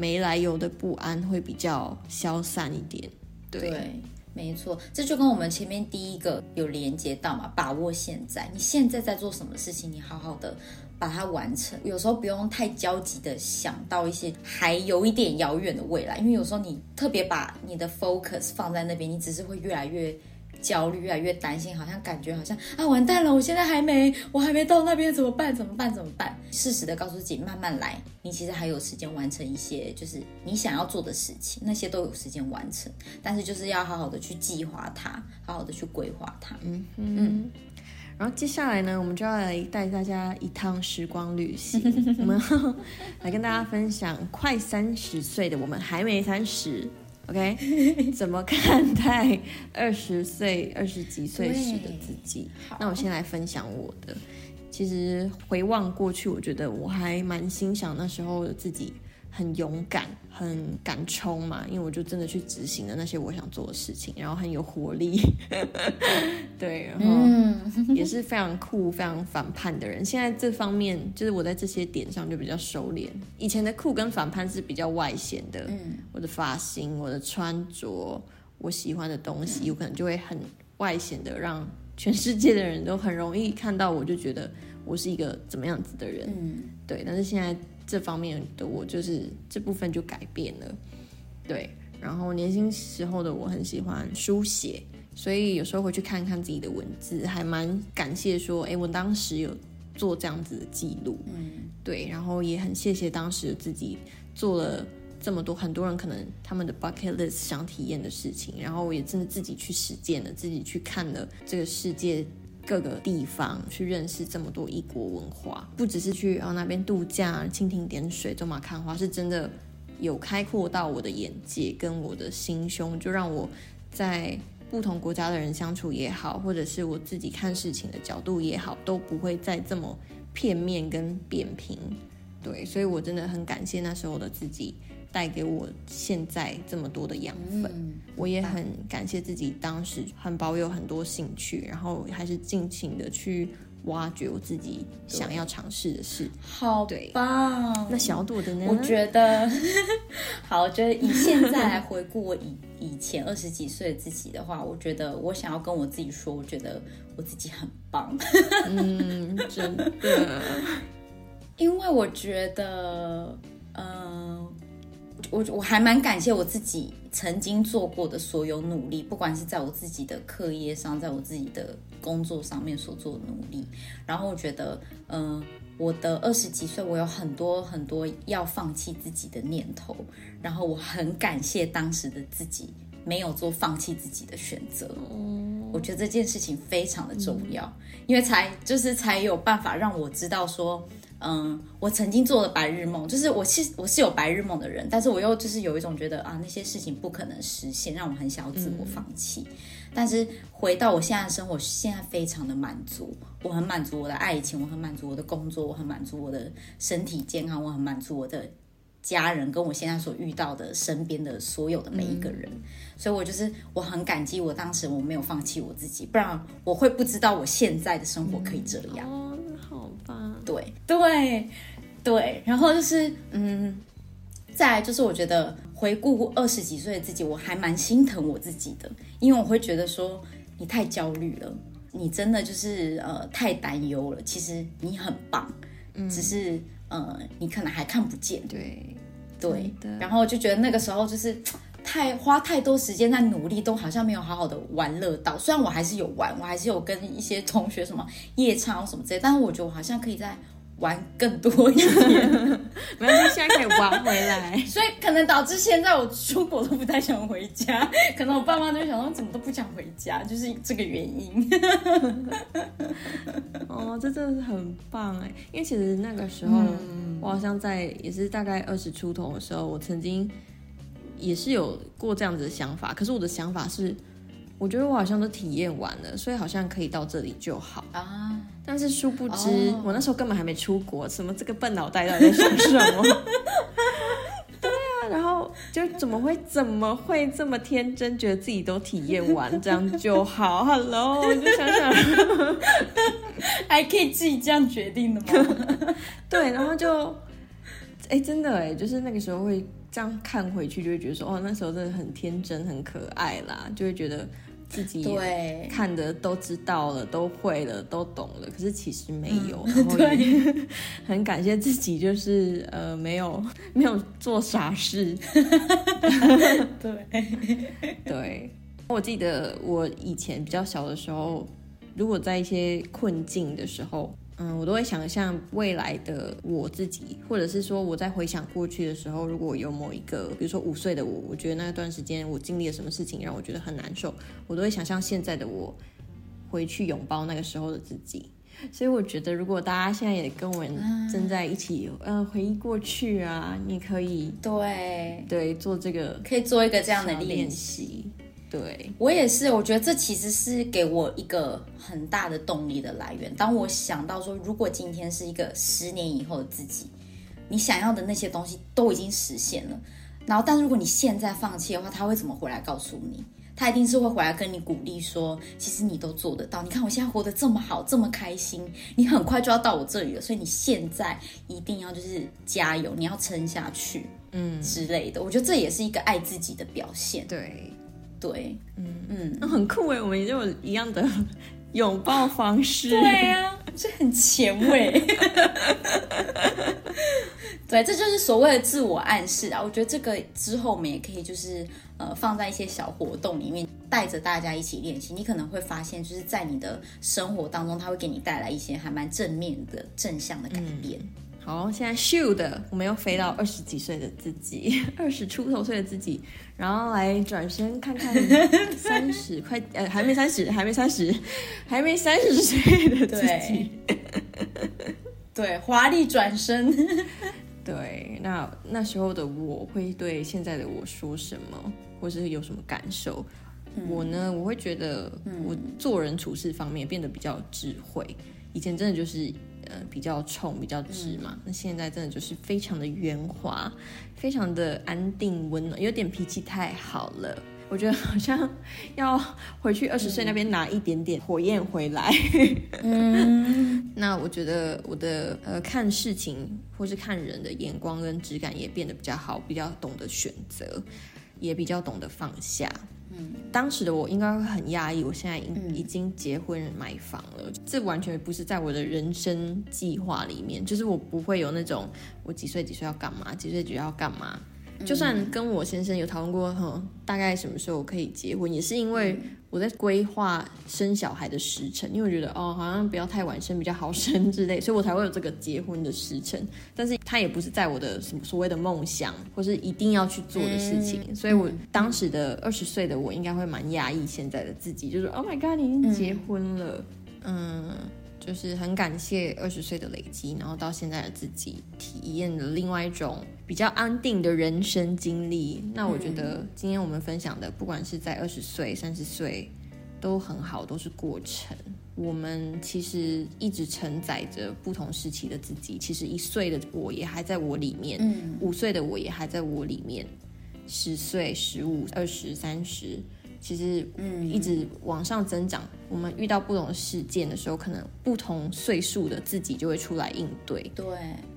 没来由的不安会比较消散一点。对，没错，这就跟我们前面第一个有连接到嘛，把握现在，你现在在做什么事情，你好好的把它完成。有时候不用太焦急的想到一些还有一点遥远的未来，因为有时候你特别把你的 focus 放在那边，你只是会越来越焦虑，越来越担心，好像感觉好像啊完蛋了，我现在还没，我还没到那边怎么办？怎么办？怎么办？适时的告诉自己慢慢来，你其实还有时间完成一些就是你想要做的事情，那些都有时间完成，但是就是要好好的去计划它，好好的去规划它。嗯嗯。然后接下来呢，我们就要来带大家一趟时光旅行，我们来跟大家分享快三十岁的我们还没三十，OK？怎么看待二十岁、二十几岁时的自己？那我先来分享我的。其实回望过去，我觉得我还蛮欣赏那时候的自己。很勇敢，很敢冲嘛，因为我就真的去执行了那些我想做的事情，然后很有活力，对，然后也是非常酷、非常反叛的人。现在这方面，就是我在这些点上就比较收敛。以前的酷跟反叛是比较外显的，嗯，我的发型、我的穿着、我喜欢的东西，有可能就会很外显的，让全世界的人都很容易看到，我就觉得我是一个怎么样子的人，嗯，对。但是现在。这方面的我就是这部分就改变了，对。然后年轻时候的我很喜欢书写，所以有时候回去看看自己的文字，还蛮感谢说，哎，我当时有做这样子的记录，嗯，对。然后也很谢谢当时的自己做了这么多，很多人可能他们的 bucket list 想体验的事情，然后我也真的自己去实践了，自己去看了这个世界。各个地方去认识这么多异国文化，不只是去啊那边度假、蜻蜓点水、走马看花，是真的有开阔到我的眼界跟我的心胸，就让我在不同国家的人相处也好，或者是我自己看事情的角度也好，都不会再这么片面跟扁平。对，所以我真的很感谢那时候的自己。带给我现在这么多的养分，我也很感谢自己当时很保有很多兴趣，然后还是尽情的去挖掘我自己想要尝试的事。好棒！那小朵的呢？我觉得，好，我觉得以现在来回顾我以以前二十几岁的自己的话，我觉得我想要跟我自己说，我觉得我自己很棒。嗯，真的，因为我觉得，嗯。我我还蛮感谢我自己曾经做过的所有努力，不管是在我自己的课业上，在我自己的工作上面所做的努力。然后我觉得，嗯，我的二十几岁，我有很多很多要放弃自己的念头。然后我很感谢当时的自己没有做放弃自己的选择。我觉得这件事情非常的重要，因为才就是才有办法让我知道说。嗯，我曾经做了白日梦，就是我是我是有白日梦的人，但是我又就是有一种觉得啊，那些事情不可能实现，让我很想要自我放弃。但是回到我现在的生活，现在非常的满足，我很满足我的爱情，我很满足我的工作，我很满足我的身体健康，我很满足我的家人，跟我现在所遇到的身边的所有的每一个人。所以，我就是我很感激我当时我没有放弃我自己，不然我会不知道我现在的生活可以这样。对对对，然后就是嗯，再来就是我觉得回顾二十几岁的自己，我还蛮心疼我自己的，因为我会觉得说你太焦虑了，你真的就是呃太担忧了。其实你很棒，只是呃你可能还看不见。对对，然后就觉得那个时候就是太花太多时间在努力，都好像没有好好的玩乐到。虽然我还是有玩，我还是有跟一些同学什么夜唱什么之类，但是我觉得我好像可以在。玩更多一点，没关系，现在可以玩回来。所以可能导致现在我出国都不太想回家，可能我爸妈都想说怎么都不想回家，就是这个原因。哦，这真的是很棒哎！因为其实那个时候我好像在也是大概二十出头的时候，我曾经也是有过这样子的想法，可是我的想法是。我觉得我好像都体验完了，所以好像可以到这里就好啊。但是殊不知，我那时候根本还没出国，什么这个笨脑袋到底在想什么？对啊，然后就怎么会怎么会这么天真，觉得自己都体验完这样就好？Hello，就想想，还可以自己这样决定的吗？对，然后就，哎，真的哎，就是那个时候会这样看回去，就会觉得说，哦，那时候真的很天真，很可爱啦，就会觉得。自己看的都知道了，都会了，都懂了。可是其实没有，然后也 很感谢自己，就是呃，没有 没有做傻事。对对，我记得我以前比较小的时候，如果在一些困境的时候，嗯，我都会想象未来的我自己，或者是说我在回想过去的时候，如果有某一个，比如说五岁的我，我觉得那段时间我经历了什么事情让我觉得很难受，我都会想象现在的我回去拥抱那个时候的自己。所以我觉得，如果大家现在也跟我们正在一起，呃，回忆过去啊，你可以对对做这个可以做一个这样的练练习。对，我也是，我觉得这其实是给我一个很大的动力的来源。当我想到说，如果今天是一个十年以后的自己，你想要的那些东西都已经实现了，然后，但如果你现在放弃的话，他会怎么回来告诉你？他一定是会回来跟你鼓励说，其实你都做得到。你看我现在活得这么好，这么开心，你很快就要到我这里了，所以你现在一定要就是加油，你要撑下去，嗯之类的。我觉得这也是一个爱自己的表现。对，对，嗯嗯。那很酷哎，我们也有一样的 拥抱方式。对呀、这很前卫。对，这就是所谓的自我暗示啊！我觉得这个之后我们也可以就是呃放在一些小活动里面，带着大家一起练习。你可能会发现，就是在你的生活当中，它会给你带来一些还蛮正面的正向的改变。好，现在咻的，我们又飞到二十几岁的自己，二十出头岁的自己，然后来转身看看 三十快呃还没三十，还没三十，还没三十岁的自己。对，华丽转身。对，那那时候的我会对现在的我说什么，或是有什么感受？我呢，我会觉得我做人处事方面变得比较智慧。以前真的就是呃比较冲、比较直嘛，那现在真的就是非常的圆滑，非常的安定温暖，有点脾气太好了。我觉得好像 要回去二十岁那边拿一点点火焰回来。嗯，那我觉得我的呃看事情或是看人的眼光跟质感也变得比较好，比较懂得选择，也比较懂得放下。嗯，当时的我应该会很压抑，我现在已已经结婚买房了，这完全不是在我的人生计划里面，就是我不会有那种我几岁几岁要干嘛，几岁几岁要干嘛。就算跟我先生有讨论过，哈，大概什么时候可以结婚，也是因为我在规划生小孩的时辰，因为我觉得哦，好像不要太晚生比较好生之类，所以我才会有这个结婚的时辰。但是它也不是在我的什么所谓的梦想，或是一定要去做的事情，所以我当时的二十岁的我应该会蛮压抑现在的自己，就是 Oh my God，你已经结婚了，嗯。就是很感谢二十岁的累积，然后到现在的自己体验了另外一种比较安定的人生经历。那我觉得今天我们分享的，不管是在二十岁、三十岁，都很好，都是过程。我们其实一直承载着不同时期的自己。其实一岁的我也还在我里面，嗯五岁的我也还在我里面，十岁、十五、二十、三十。其实，嗯，一直往上增长。我们遇到不同的事件的时候，可能不同岁数的自己就会出来应对。对，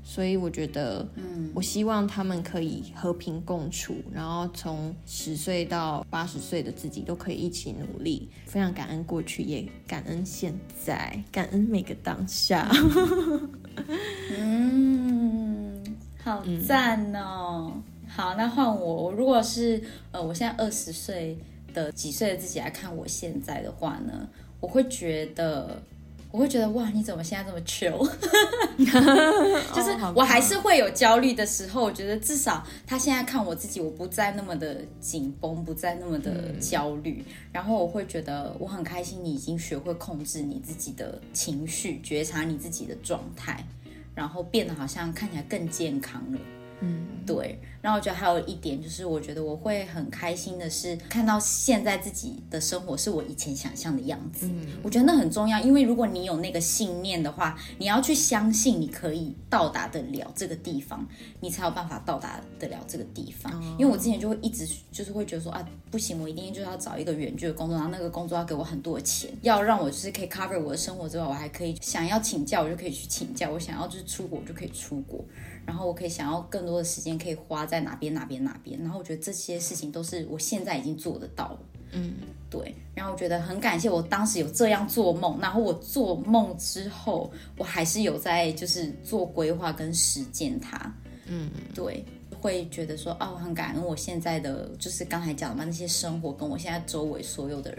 所以我觉得，嗯，我希望他们可以和平共处，然后从十岁到八十岁的自己都可以一起努力。非常感恩过去，也感恩现在，感恩每个当下。嗯，好赞哦！好，那换我。我如果是呃，我现在二十岁的几岁的自己来看我现在的话呢，我会觉得，我会觉得哇，你怎么现在这么 chill？就是我还是会有焦虑的时候。我觉得至少他现在看我自己，我不再那么的紧绷，不再那么的焦虑。然后我会觉得我很开心，你已经学会控制你自己的情绪，觉察你自己的状态，然后变得好像看起来更健康了。嗯，对，然后我觉得还有一点就是，我觉得我会很开心的是看到现在自己的生活是我以前想象的样子。嗯我觉得那很重要，因为如果你有那个信念的话，你要去相信你可以到达得了这个地方，你才有办法到达得了这个地方。因为我之前就会一直就是会觉得说啊，不行，我一定就是要找一个远距的工作，然后那个工作要给我很多的钱，要让我就是可以 cover 我的生活之外，我还可以想要请假我就可以去请假，我想要就是出国我就可以出国。然后我可以想要更多的时间可以花在哪边哪边哪边，然后我觉得这些事情都是我现在已经做得到了，嗯，对。然后我觉得很感谢我当时有这样做梦，然后我做梦之后，我还是有在就是做规划跟实践它，嗯，对。会觉得说，哦，我很感恩我现在的，就是刚才讲的嘛，那些生活跟我现在周围所有的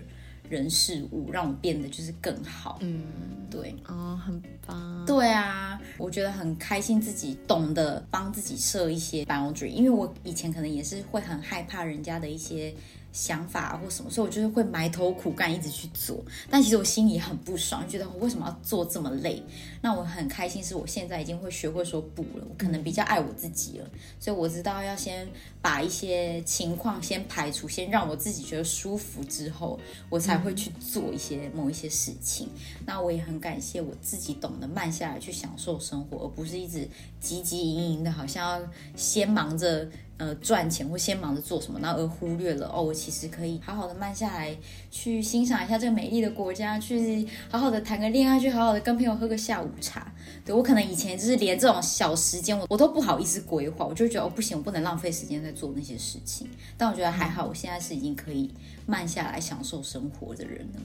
人事物，让我变得就是更好。嗯，对，哦，很棒。对啊，我觉得很开心，自己懂得帮自己设一些 boundary，因为我以前可能也是会很害怕人家的一些。想法或什么，所以我就是会埋头苦干，一直去做。但其实我心里很不爽，觉得我为什么要做这么累？那我很开心，是我现在已经会学会说不了。我可能比较爱我自己了，所以我知道要先把一些情况先排除，先让我自己觉得舒服之后，我才会去做一些某一些事情。那我也很感谢我自己懂得慢下来去享受生活，而不是一直汲汲营营的，好像要先忙着。呃，赚钱或先忙着做什么，然后而忽略了哦，我其实可以好好的慢下来，去欣赏一下这个美丽的国家，去好好的谈个恋爱，去好好的跟朋友喝个下午茶。对我可能以前就是连这种小时间我我都不好意思规划，我就觉得哦不行，我不能浪费时间在做那些事情。但我觉得还好，我现在是已经可以慢下来享受生活的人了。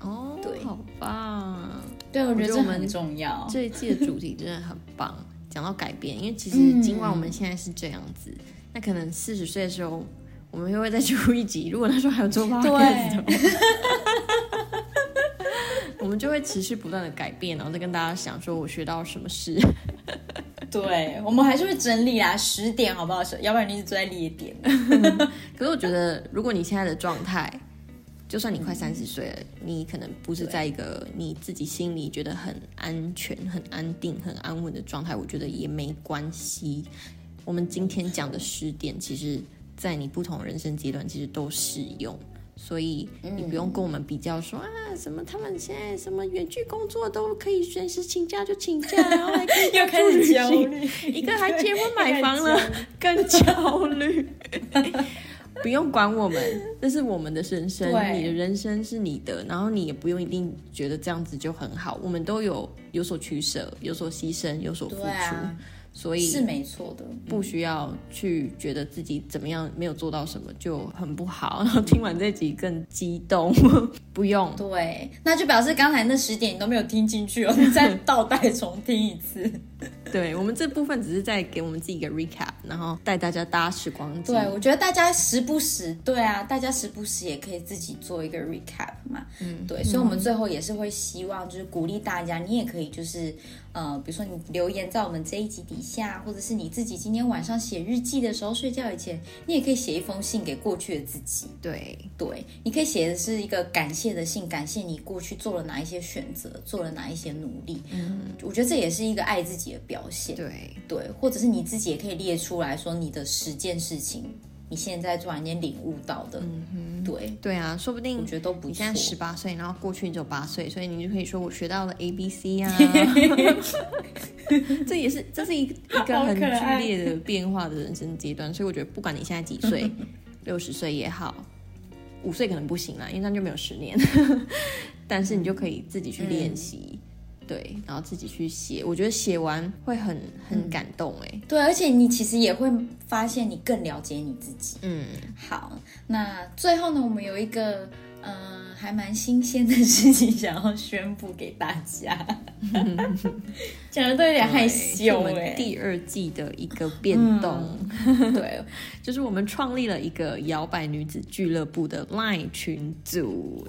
哦，对，好棒。对，我觉得这很重要。这一季的主题真的很棒。讲到改变，因为其实尽管我们现在是这样子。那可能四十岁的时候，我们又会再 出一集。如果那时候还有做 podcast 我们就会持续不断的改变，然后再跟大家想说我学到什么事。对，我们还是会整理啊，十点好不好？要不然你一直坐在列点。可是我觉得，如果你现在的状态，就算你快三十岁了，你可能不是在一个你自己心里觉得很安全、很安定、很安稳的状态，我觉得也没关系。我们今天讲的十点，其实，在你不同人生阶段，其实都适用，所以你不用跟我们比较说啊，什么他们现在什么远距工作都可以随时请假就请假，然 后还可以又开始焦虑，一个还结婚买房了，更焦虑。不用管我们，这是我们的人生，你的人生是你的，然后你也不用一定觉得这样子就很好，我们都有有所取舍，有所牺牲，有所付出。所以是没错的，不需要去觉得自己怎么样没有做到什么就很不好，然 后听完这集更激动，不用。对，那就表示刚才那十点你都没有听进去哦，你再倒带重听一次。对我们这部分只是在给我们自己一个 recap，然后带大家搭时光机。对，我觉得大家时不时，对啊，大家时不时也可以自己做一个 recap 嘛。嗯，对，所以我们最后也是会希望就是鼓励大家，你也可以就是呃，比如说你留言在我们这一集底下，或者是你自己今天晚上写日记的时候，睡觉以前，你也可以写一封信给过去的自己。对，对，你可以写的是一个感谢的信，感谢你过去做了哪一些选择，做了哪一些努力。嗯，我觉得这也是一个爱自己的表。表现。对。对，或者是你自己也可以列出来说你的十件事情，你现在突然间领悟到的，嗯哼，对。对啊，说不定我觉得都不你现在十八岁，然后过去你只有八岁，所以你就可以说我学到了 A B C 啊，这也是这是一 一个很剧烈的变化的人生阶段，所以我觉得不管你现在几岁，六十岁也好，五岁可能不行啦，因为那就没有十年，但是你就可以自己去练习。对，然后自己去写，我觉得写完会很很感动哎。对，而且你其实也会发现你更了解你自己。嗯，好，那最后呢，我们有一个嗯还蛮新鲜的事情想要宣布给大家，讲的都有点害羞哎。第二季的一个变动，对，就是我们创立了一个摇摆女子俱乐部的 LINE 群组。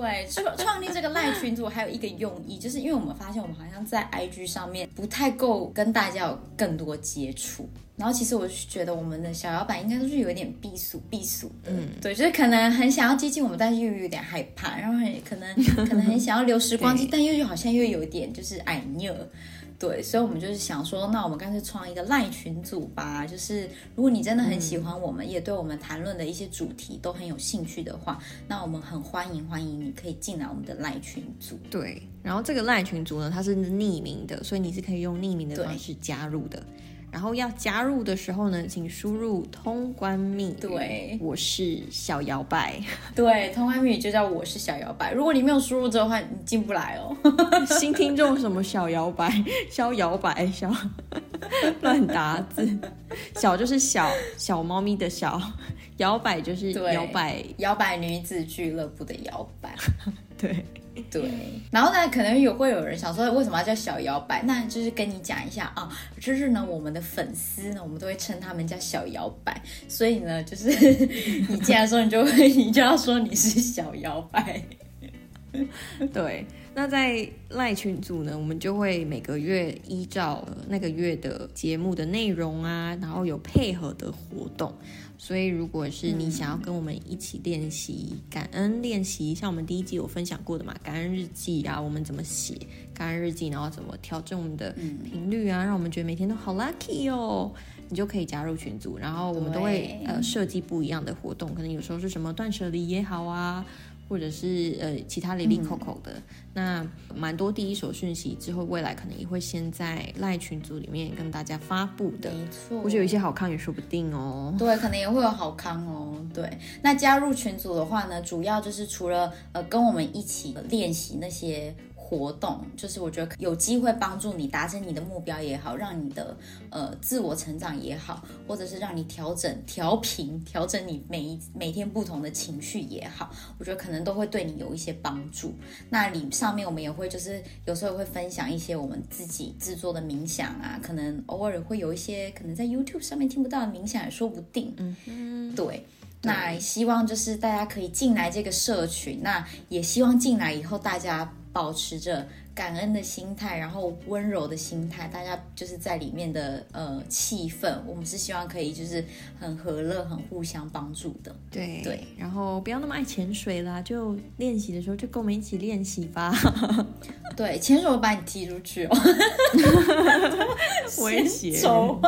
对，创 创立这个赖群组还有一个用意，就是因为我们发现我们好像在 IG 上面不太够跟大家有更多接触，然后其实我是觉得我们的小老板应该都是有一点避俗避俗的，嗯，对，就是可能很想要接近我们，但是又有点害怕，然后很可能可能很想要留时光机，但又又好像又有点就是矮妞。对，所以，我们就是想说，那我们干脆创一个赖群组吧。就是如果你真的很喜欢我们，也对我们谈论的一些主题都很有兴趣的话，那我们很欢迎欢迎你可以进来我们的赖群组。对，然后这个赖群组呢，它是匿名的，所以你是可以用匿名的方式加入的。然后要加入的时候呢，请输入通关密语。对，我是小摇摆。对，通关密语就叫我是小摇摆。如果你没有输入这的话，你进不来哦。新听众什么小摇摆，小摇摆，小乱打字。小就是小小猫咪的小，摇摆就是摇摆摇摆女子俱乐部的摇摆。对。对，然后呢，可能有会有人想说，为什么要叫小摇摆？那就是跟你讲一下啊，就是呢，我们的粉丝呢，我们都会称他们叫小摇摆，所以呢，就是 你进来说，你就会，你就要说你是小摇摆。对，那在赖群组呢，我们就会每个月依照那个月的节目的内容啊，然后有配合的活动。所以，如果是你想要跟我们一起练习感恩练习，像我们第一季有分享过的嘛，感恩日记啊，我们怎么写感恩日记，然后怎么调整我们的频率啊，让我们觉得每天都好 lucky 哦，你就可以加入群组，然后我们都会呃设计不一样的活动，可能有时候是什么断舍离也好啊。或者是呃其他零零口口的，那蛮多第一手讯息之后，未来可能也会先在赖群组里面跟大家发布的。没错，或者有一些好康也说不定哦。对，可能也会有好康哦。对，那加入群组的话呢，主要就是除了呃跟我们一起练习那些。活动就是我觉得有机会帮助你达成你的目标也好，让你的呃自我成长也好，或者是让你调整调频调整你每一每天不同的情绪也好，我觉得可能都会对你有一些帮助。那里上面我们也会就是有时候会分享一些我们自己制作的冥想啊，可能偶尔会有一些可能在 YouTube 上面听不到的冥想也说不定。嗯嗯，对。那希望就是大家可以进来这个社群，那也希望进来以后大家。保持着感恩的心态，然后温柔的心态，大家就是在里面的呃气氛，我们是希望可以就是很和乐、很互相帮助的。对对，然后不要那么爱潜水啦，就练习的时候就跟我们一起练习吧。对，潜水我把你踢出去哦，危险，手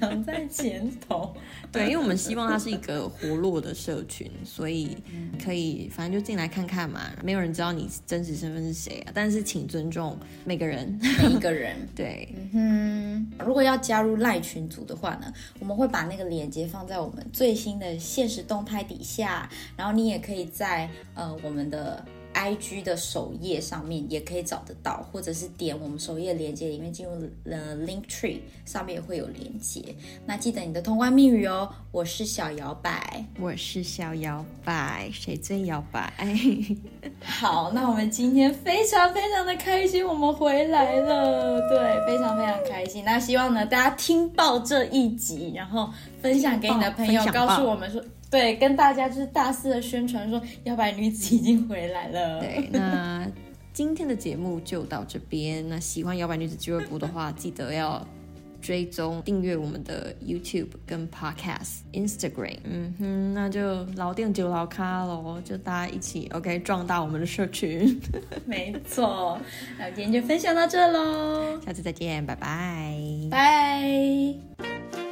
长在前头。对，因为我们希望它是一个活络的社群，所以可以反正就进来看看嘛。没有人知道你真实身份是谁啊，但是请尊重每个人，每一个人。对，嗯哼。如果要加入赖群组的话呢，我们会把那个链接放在我们最新的现实动态底下，然后你也可以在呃我们的。I G 的首页上面也可以找得到，或者是点我们首页链接里面进入了 Link Tree 上面也会有连接。那记得你的通关密语哦，我是小摇摆，我是小摇摆，谁最摇摆？好，那我们今天非常非常的开心，我们回来了，对，非常非常开心。那希望呢大家听爆这一集，然后分享给你的朋友，告诉我们说。对，跟大家就是大肆的宣传说，摇摆女子已经回来了。对，那今天的节目就到这边。那喜欢摇摆女子俱乐部的话，记得要追踪订阅我们的 YouTube 跟 Podcast、Instagram。嗯哼，那就老店酒老咖喽，就大家一起 OK 壮大我们的社群。没错，那今天就分享到这喽，下次再见，拜拜，拜。